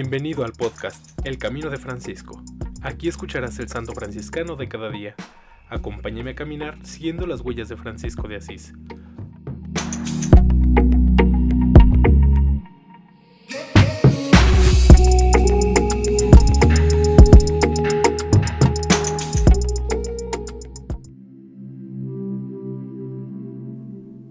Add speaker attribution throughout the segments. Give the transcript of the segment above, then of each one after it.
Speaker 1: Bienvenido al podcast El Camino de Francisco. Aquí escucharás el santo franciscano de cada día. Acompáñame a caminar siguiendo las huellas de Francisco de Asís.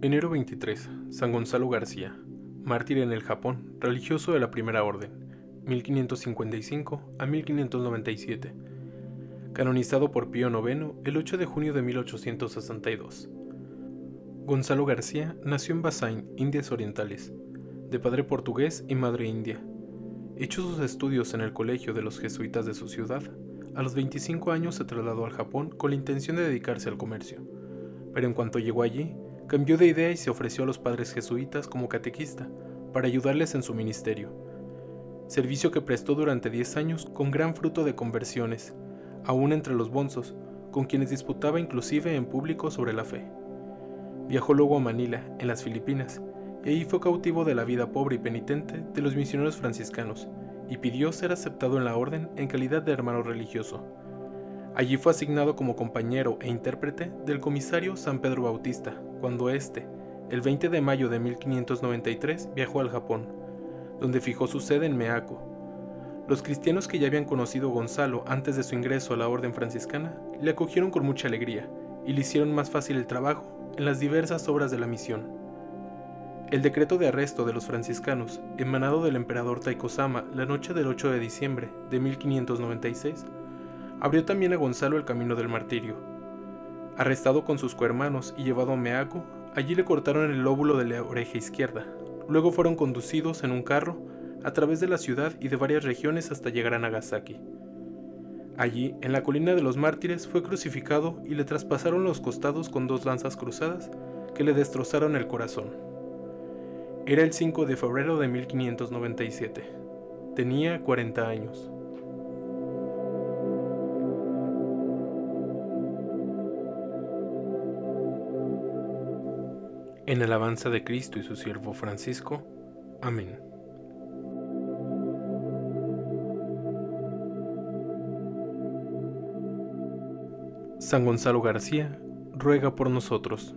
Speaker 1: Enero 23. San Gonzalo García, mártir en el Japón, religioso de la Primera Orden. 1555 a 1597, canonizado por Pío IX el 8 de junio de 1862. Gonzalo García nació en Basain, Indias Orientales, de padre portugués y madre india. Hecho sus estudios en el colegio de los jesuitas de su ciudad, a los 25 años se trasladó al Japón con la intención de dedicarse al comercio, pero en cuanto llegó allí, cambió de idea y se ofreció a los padres jesuitas como catequista para ayudarles en su ministerio servicio que prestó durante 10 años con gran fruto de conversiones, aún entre los bonzos, con quienes disputaba inclusive en público sobre la fe. Viajó luego a Manila, en las Filipinas, y ahí fue cautivo de la vida pobre y penitente de los misioneros franciscanos, y pidió ser aceptado en la orden en calidad de hermano religioso. Allí fue asignado como compañero e intérprete del comisario San Pedro Bautista, cuando éste, el 20 de mayo de 1593, viajó al Japón, donde fijó su sede en Meaco. Los cristianos que ya habían conocido a Gonzalo antes de su ingreso a la orden franciscana le acogieron con mucha alegría y le hicieron más fácil el trabajo en las diversas obras de la misión. El decreto de arresto de los franciscanos, emanado del emperador Taikosama la noche del 8 de diciembre de 1596, abrió también a Gonzalo el camino del martirio. Arrestado con sus cohermanos y llevado a Meaco, allí le cortaron el lóbulo de la oreja izquierda, Luego fueron conducidos en un carro a través de la ciudad y de varias regiones hasta llegar a Nagasaki. Allí, en la colina de los mártires, fue crucificado y le traspasaron los costados con dos lanzas cruzadas que le destrozaron el corazón. Era el 5 de febrero de 1597. Tenía 40 años. En alabanza de Cristo y su siervo Francisco. Amén. San Gonzalo García, ruega por nosotros.